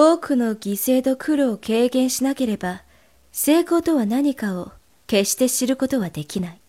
多くの犠牲と苦労を軽減しなければ、成功とは何かを決して知ることはできない。